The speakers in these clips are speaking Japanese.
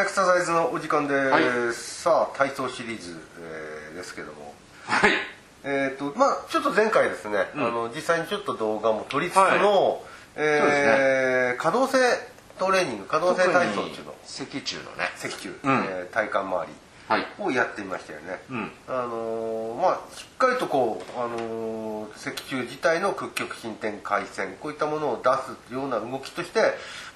エクササイズのお時間です、はい。さあ体操シリーズ、えーですけども。はい。えっ、とまあちょっと前回ですね、うん。あの実際にちょっと動画も撮りつつの、はい。えー可動性トレーニング可動性体操っていうの。脊柱のね。脊柱、うん。えー体幹周り。はい。をやってみましたよね、うん。あのーまあしっかりとこう、あのー脊柱自体の屈曲伸展回旋こういったものを出すような動きとして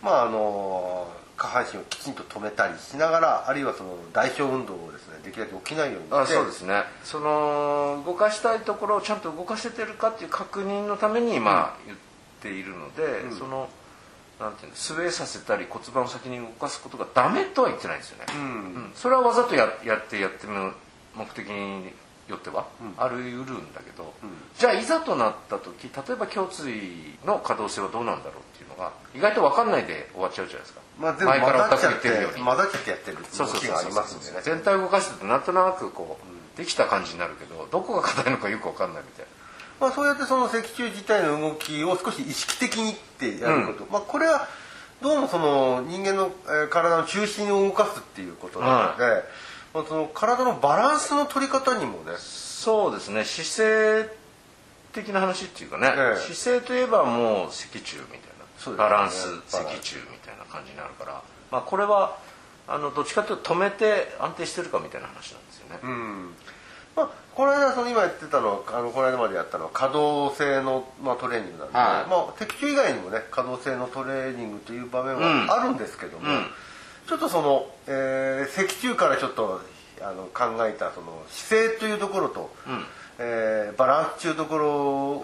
まああのー下半身をきちんと止めたりしながらあるいはその代償運動をですねできるだけ起きないようにしてあそうですね。その動かしたいところをちゃんと動かせてるかっていう確認のためにまあ言っているので、うん。そのなんていうのスウェーさせたり骨盤を先に動かすことがダメとは言ってないんですよね、うん。うん。それはわざとややってやってる目的によってはうん。あるうるんだけど、うん。じゃあいざとなった時例えば胸椎の可動性はどうなんだろうっていうのが意外と分かんないで終わっちゃうじゃないですか、まあ、前からおたく言ってるようにて混ざっちゃってやってる動きがありますんでね。全体を動かしてるとなんとなくこうできた感じになるけどどこが硬いのかよく分かんないみたいな。まあ、そうやってその脊柱自体の動きを少し意識的にってやること、まあ、これはどうもその人間のえー体の中心を動かすっていうことなので、まあ、その体のバランスの取り方にもね。そうですね。姿勢的な話っていうかね、ええ。姿勢といえばもう脊柱みたいな、バランス脊柱みたいな感じになるから、まあ、これはあのどっちかというと止めて安定してるかみたいな話なんですよね、うん。まあ、この間その今やってたのはあのこの間までやったのは可動性の、まあ、トレーニングなんで、はい。まあ、脊柱以外にもね可動性のトレーニングという場面うん。はあるんですけども、うん。ちょっとその、えー脊柱からちょっとあの考えたその姿勢というところと、うん。えーバランスというところ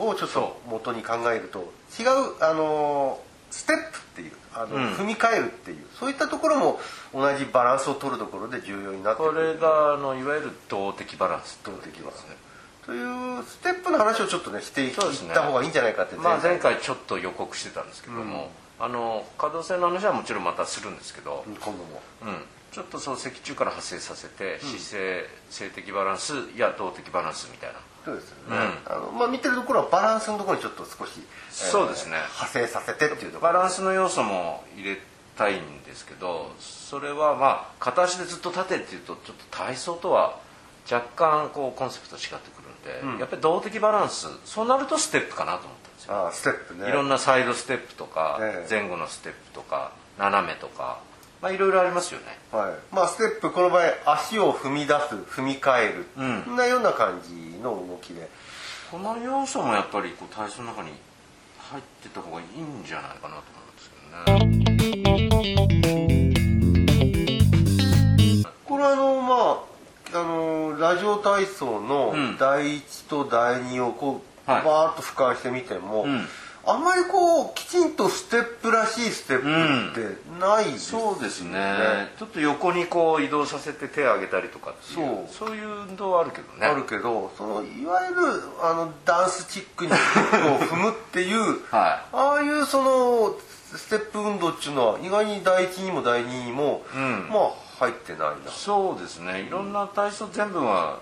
をちょっと元に考えると違うあのステップっていうあの、うん。踏み替えるっていうそういったところも同じバランスを取るところで重要になってくこるれがあのいわゆる動的バランス動的バランス。ですねというステップの話をちょっとねしていった方がいいんじゃないかってまあ、前回。ちょっと予告してたんですけども、うん。あの可動性の話はもちろんまたするんですけど、今度も。うん、ちょっとそう脊柱から発生させて、姿勢性的バランスや動的バランスみたいなそうですよね、あのまあ、見てるところはバランスのところにちょっと少し、そうですね。派生させてっていうところ。バランスの要素も入れたいんですけどそれはまあ片足でずっと立てっていうとちょっと体操とは若干こうコンセプト違ってくるんで、うん。やっぱり動的バランスそうなるとステップかなと思ったんですよ。ああステップね。いろんなサイドステップとか、ええ。前後のステップとか斜めとかまあいろいろありますよね。はい、まあステップこの場合足を踏み出す踏み替える、うん。そんなような感じの動きで。この要素もやっぱりこう体操の中に入ってた方がいいんじゃないかなと思うんですけどね。これはあのまああのラジオ体操のうん。第一と第二をこう、はい。バーッと俯瞰してみても、うんあんまりこうきちんとステップらしいステップってないですよそうですね。ちょっと横にこう移動させて手を上げたりとかそう。そういう運動はあるけどね。あるけどそのいわゆるあのダンスチックにを踏むっていう はああいうそのステップ運動っていうのは意外に第一にも第二にも、うん。まあ入ってないな、そうですね。いろんな体操全部は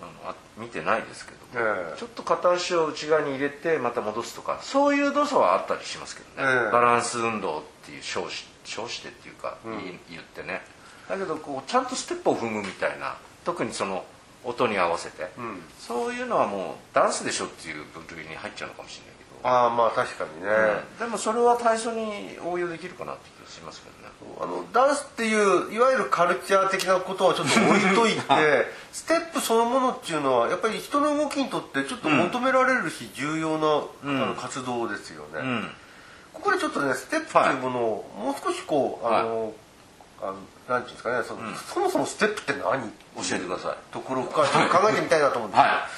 あのあ見てないですけどええ。ちょっと片足を内側に入れてまた戻すとかそういう動作はあったりしますけどね、ええ。バランス運動っていう称し称してっていうか、うん。言ってね。だけどこうちゃんとステップを踏むみたいな特にその音に合わせて、うん。そういうのはもうダンスでしょっていう部類に入っちゃうのかもしれないけど、ああまあ確かにね、うん。でもそれは体操に応用できるかなって気がしますけどね。あのダンスっていういわゆるカルチャー的なことはちょっと置いといてステップそのものっていうのはやっぱり人の動きにとってちょっと求められるし、重要な、うん。あの活動ですよね、うん。ここでちょっとねステップというものをもう少しこう、あのあのなんていうんですかねその、そもそもステップって何？教えてください。ところからちょっと考えてみたいなと思うんですけど、はい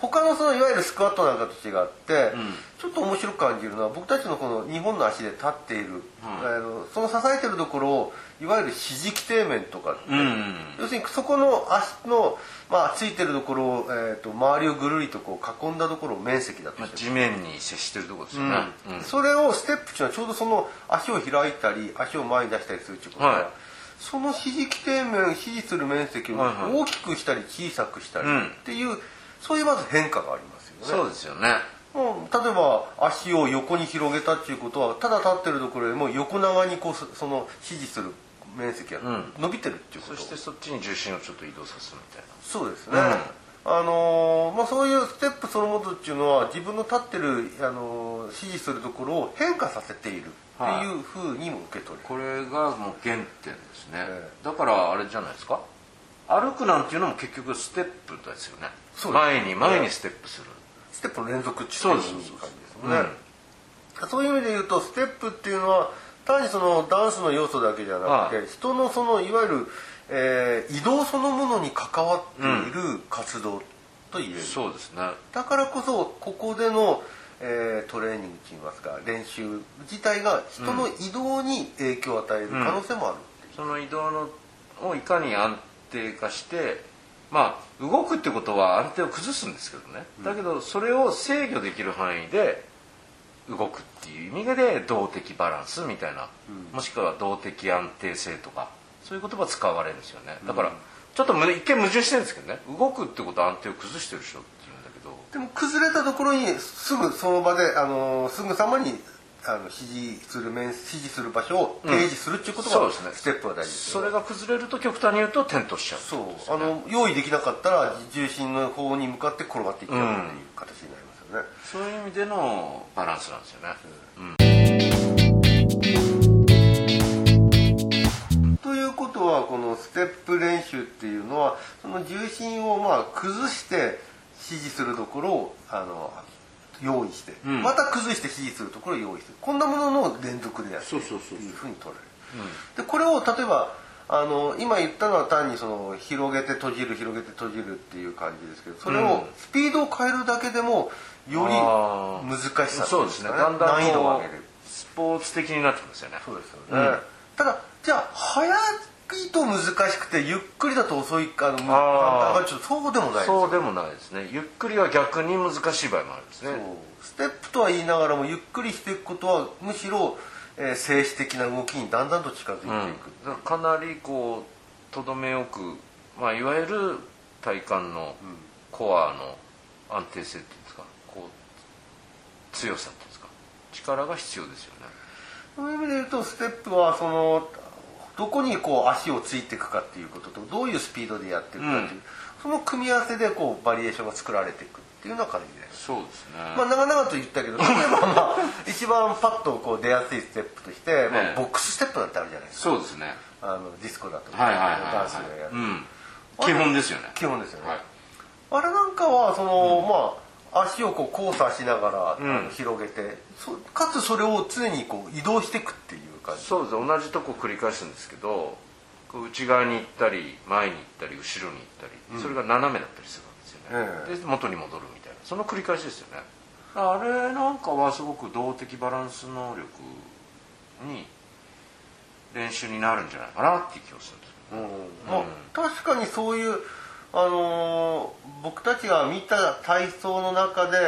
他のそのいわゆるスクワットなんかと違って、うん。ちょっと面白く感じるのは僕たちのこの2本の足で立っている、あのその支えてるところをいわゆる支持基底面とかって、うん。うん要するにそこの足の、まあ、ついてるところを、えー、と周りをぐるりとこう囲んだところを面積だとまあ、地面に接してるところですよね、うん。それをステップっていうのはちょうどその足を開いたり足を前に出したりするっていうことは、はい。その支持基底面支持する面積をはいはい。大きくしたり小さくしたりうん。っていう、そういうまず変化がありますよね。そうですよね。もう例えば足を横に広げたっていうことはただ立ってるところよりも横長にこうそその支持する面積がうん。伸びてるっていうこと、そしてそっちに重心をちょっと移動させる。みたいなそうですね、あのーまあ、そういうステップそのものっていうのは自分の立ってる、あのー指示するところを変化させているっていうふうにも受け取れる、これがもう原点ですね、え。だからあれじゃないですか？歩くなんていうのも結局ステップですよね。前に前にステップする、ステップの連続っていうそう感じですね、そういう意味で言うとステップっていうのは単にそのダンスの要素だけじゃなくて、はい。人のそのいわゆる、えー移動そのものに関わっている活動と言える、そうですね。だからこそここでの、えートレーニングといいますか練習自体が人の移動に影響を与える可能性もあるっていう、その移動のをいかに安定化してまあ動くってことは安定を崩すんですけどね、だけどそれを制御できる範囲で動くっていう意味で動的バランスみたいな、もしくは動的安定性とかそういう言葉使われるんですよね。だから、ちょっとむ一見矛盾してるんですけどね。動くってことは安定を崩してるでしょって言うんだけど。でも崩れたところにすぐその場であのすぐさまにあの指示する面指示する場所を提示するっていうことが、そうですね。ステップは大事ですよね。それが崩れると極端に言うと転倒しちゃう。そう。あの用意できなかったら重心の方に向かって転がっていっちゃうっていう形になりますよね、そういう意味でのバランスなんですよね、ということはこのステップ練習っていうのはその重心をまあ崩して指示するところをあの用意して、うん。また崩して指示するところを用意するこんなものの連続でやってるというふうに取れる、でこれを例えばあの今言ったのは単にその広げて閉じる広げて閉じるっていう感じですけどそれうん。をスピードを変えるだけでもより難しさっていそうですね。だんだん難易度をこ上げる。うスポーツ的になってきますよね。そうですよね、ただじゃあ速いと難しくてゆっくりだと遅いあの簡単がちょっとそうでもないですよそうでもないですね。ゆっくりは逆に難しい場合もあるんですね。ステップとは言いながらもゆっくりしていくことはむしろ、えー静止的な動きにだんだんと近づいていく、うん、かなりこうとどめよく、まあ、いわゆる体幹のコアの安定性っていうんですか。こう強さっていうんですか。力が必要ですよね。そういう意味で言うとステップはそのどこにこう足をついていくかっていうこととどういうスピードでやっていくかっていう、うん。その組み合わせでこうバリエーションが作られていくっていうような感じですそうですね、まあ、長々と言ったけど例えばまあ一番パッとこう出やすいステップとして、まあええボックスステップなんてあるじゃないですか。そうですね。あのディスコだとか、はいはいはいはいダンスでやる、うん、基本ですよね。基本ですよね、はい。あれなんかはその、まあ足をこう交差しながら、広げてそかつそれを常にこう移動していくっていう感じ。そうです同じとこ繰り返すんですけどこう内側に行ったり前に行ったり後ろに行ったり、それが斜めだったりするんですよね、えで元に戻るみたいな。その繰り返しですよね。あれなんかはすごく動的バランス能力に練習になるんじゃないかなっていう気がするんですけうん。まあ、確かにそういう、あのー僕たちが見た体操の中で、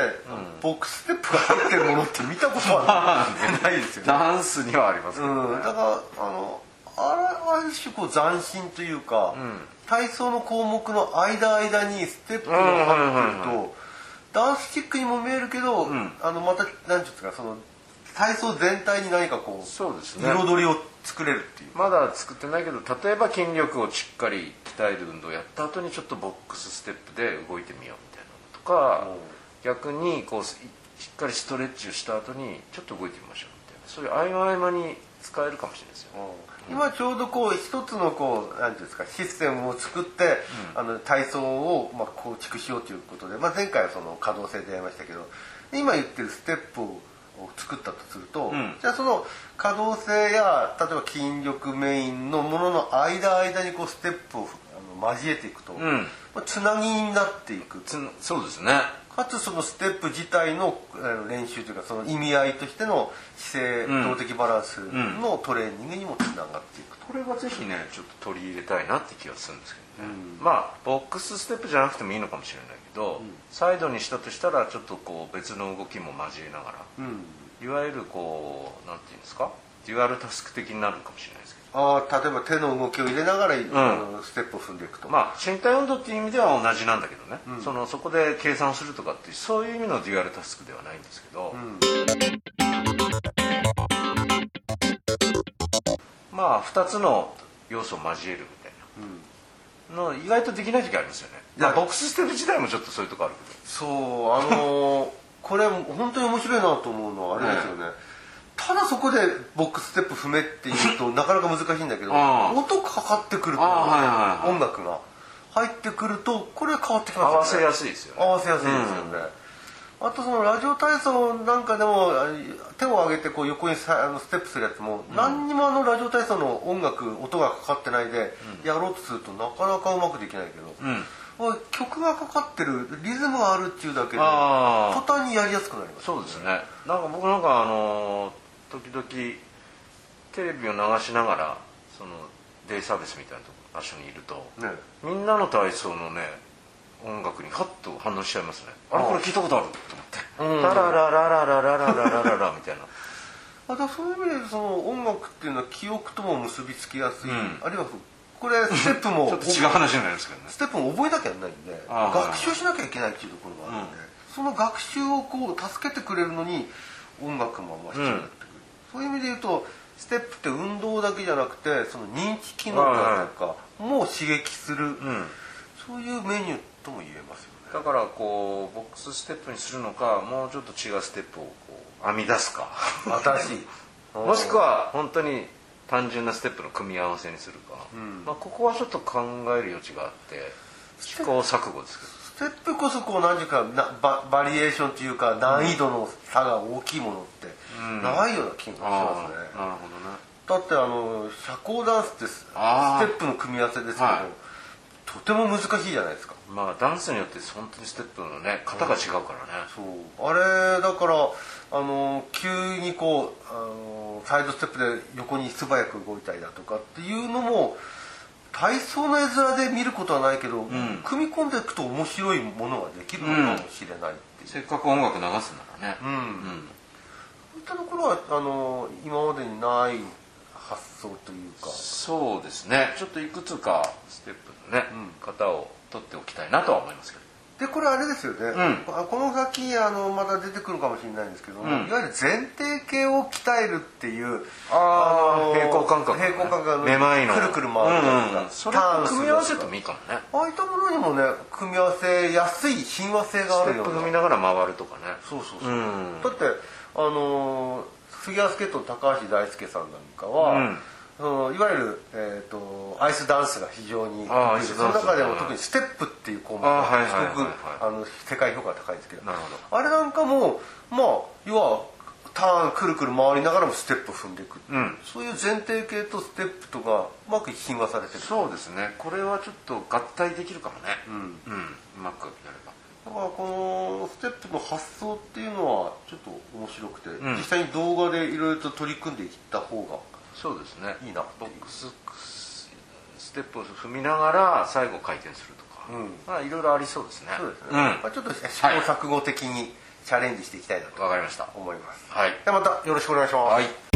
ボックスステップが入ってるものって見たことは ないですよね。ダンスにはありますね、うん、だからあのある種こう斬新というか、ん。体操の項目の間間にステップが入ってると、ダンスチックにも見えるけど、ん。あのまた何ていうんですかその体操全体に何かこうそうですね。彩りを作れるっていう。まだ作ってないけど例えば筋力をしっかり鍛える運動をやった後にちょっとボックスステップで動いてみようみたいなのとか、逆にこうししっかりストレッチをした後にちょっと動いてみましょうみたいな。そういう合間合間に使えるかもしれないですよ、今ちょうどこう一つのこうなんていうんですかシステムを作って、あの体操をまあ構築しようということで、まあ、前回はその可動性でやりましたけど今言ってるステップを作ったとすると、ん。じゃあその可動性や例えば筋力メインのものの間間にこうステップをあの交えていくと、ん。まあ、つなぎになっていく。つそうですね。かつそのステップ自体の練習というかその意味合いとしての姿勢、うん動的バランスのトレーニングにもつながっていくと。これはぜひねちょっと取り入れたいなって気がするんですけどね、まあボックスステップじゃなくてもいいのかもしれないけど、サイドにしたとしたらちょっとこう別の動きも交えながら、うん。いわゆるこうなんていうんですか？デュアルタスク的になるかもしれないですけど。ああ例えば手の動きを入れながら、あのステップを踏んでいくと、まあ身体運動っていう意味では同じなんだけどね、そのそこで計算をするとかっていうそういう意味のデュアルタスクではないんですけど、まあ2つの要素を交えるみたいなの意外とできない時ありますよね、いや。まあ、ボックスステップ自体もちょっとそういうとこあるけど。そうあのー これ本当に面白いなと思うのはあれですよね、ただそこでボックスステップ踏めっていうと なかなか難しいんだけど音かかってくると、音楽が入ってくるとこれ変わってきますよね。合わせやすいですよね。合わせやすいですよね、あとそのラジオ体操なんかでもあ手を上げてこう横にさあのステップするやつも、何にもあのラジオ体操の音楽音がかかってないでやろうとするとなかなかうまくできないけど、うんまあ曲がかかってるリズムがあるっていうだけで途端にやりやすくなります。そうですね。なんか僕なんかあの時々テレビを流しながらそのデイサービスみたいなとこ場所にいるとね。みんなの体操のね音楽にハッと反応しちゃいますね。あれこれ聞いたことある？と思って。ラララララララララララみたいなまたそういう意味でその音楽っていうのは記憶とも結びつきやすい、うんあるいはこれステップもちょっと違う話になりますけどねステップも覚えなきゃいけないんでああ学習しなきゃいけないっていうところがあるんで、その学習をこう助けてくれるのに音楽もまあ必要になってくる、そういう意味で言うとステップって運動だけじゃなくてその認知機能だとかも刺激する、うんそういうメニューとも言えますよね。だからこうボックスステップにするのかもうちょっと違うステップをこう編み出すか。新しい。もしくは本当に単純なステップの組み合わせにするか、ん。まあ、ここはちょっと考える余地があって試行錯誤ですけど。ステップこそこう何かなババリエーションというか難易度の差が大きいものってん。ないような気がしますね、なるほどね。だってあの社交ダンスってスステップの組み合わせですけど、はい。とても難しいじゃないですかまあダンスによって本当にステップのね型が違うからね、そう。あれだからあの急にこうあのサイドステップで横に素早く動いたりだとかっていうのも体操の絵面で見ることはないけど、ん。組み込んでいくと面白いものができるのかもしれないっていう、せっかく音楽流すならね。うん。うんそういったところはあの今までにない発想というか。そうですね。ちょっといくつかステップのね、型を取っておきたいなとは思いますけど。でこれあれですよね、ん。あこの先あのまだ出てくるかもしれないんですけども、うん。いわゆる前提系を鍛えるっていうあー。の平行感覚、平行感覚めまいの。くるくる回るやつが、うんうんそれ組み合わせてもいいかもね。ああいったものにもね組み合わせやすい親和性があステッるような。プ踏みながら回るとかね。そうそうそう、うん。だってあのーフィギュアスケートの高橋大輔さんなんかは、うんそのいわゆる、えー、とアイスダンスが非常にその中でも特にステップっていう項目がすごくあの世界評価が高いんですけどなるほあれなんかもまあ要はターンくるくる回りながらもステップ踏んでいくう、うん。そういう前提系とステップとかうまく親和されてる。そうですね。これはちょっと合体できるかもね。うん。うん。うまくやれば。だからこのステップの発想っていうのはちょっと面白くて、ん。実際に動画でいろいろと取り組んでいった方がそうですね。いいな。ボックスステップを踏みながら最後回転するとか、うん。まあいろいろありそうですね。そうですね、うん。まあ、ちょっと試行錯誤的にチャレンジしていきたいなとわかりました。思います、はい。ではまたよろしくお願いします、はい